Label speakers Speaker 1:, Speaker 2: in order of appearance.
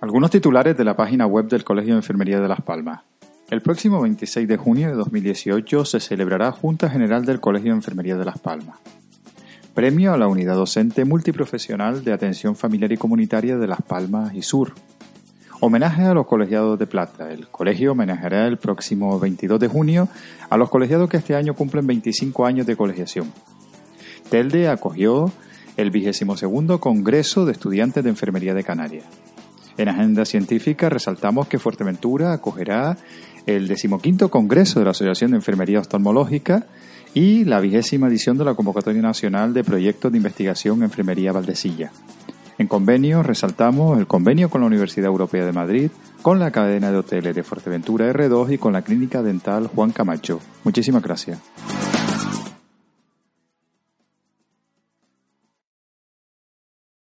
Speaker 1: Algunos titulares de la página web del Colegio de Enfermería de Las Palmas. El próximo 26 de junio de 2018 se celebrará Junta General del Colegio de Enfermería de Las Palmas. Premio a la Unidad Docente Multiprofesional de Atención Familiar y Comunitaria de Las Palmas y Sur. Homenaje a los colegiados de plata. El colegio homenajeará el próximo 22 de junio a los colegiados que este año cumplen 25 años de colegiación. Telde acogió el 22 Congreso de Estudiantes de Enfermería de Canarias. En agenda científica resaltamos que Fuerteventura acogerá el decimoquinto Congreso de la Asociación de Enfermería Oftalmológica y la vigésima edición de la Convocatoria Nacional de Proyectos de Investigación Enfermería Valdesilla. En convenio resaltamos el convenio con la Universidad Europea de Madrid, con la cadena de hoteles de Fuerteventura R2 y con la Clínica Dental Juan Camacho. Muchísimas gracias.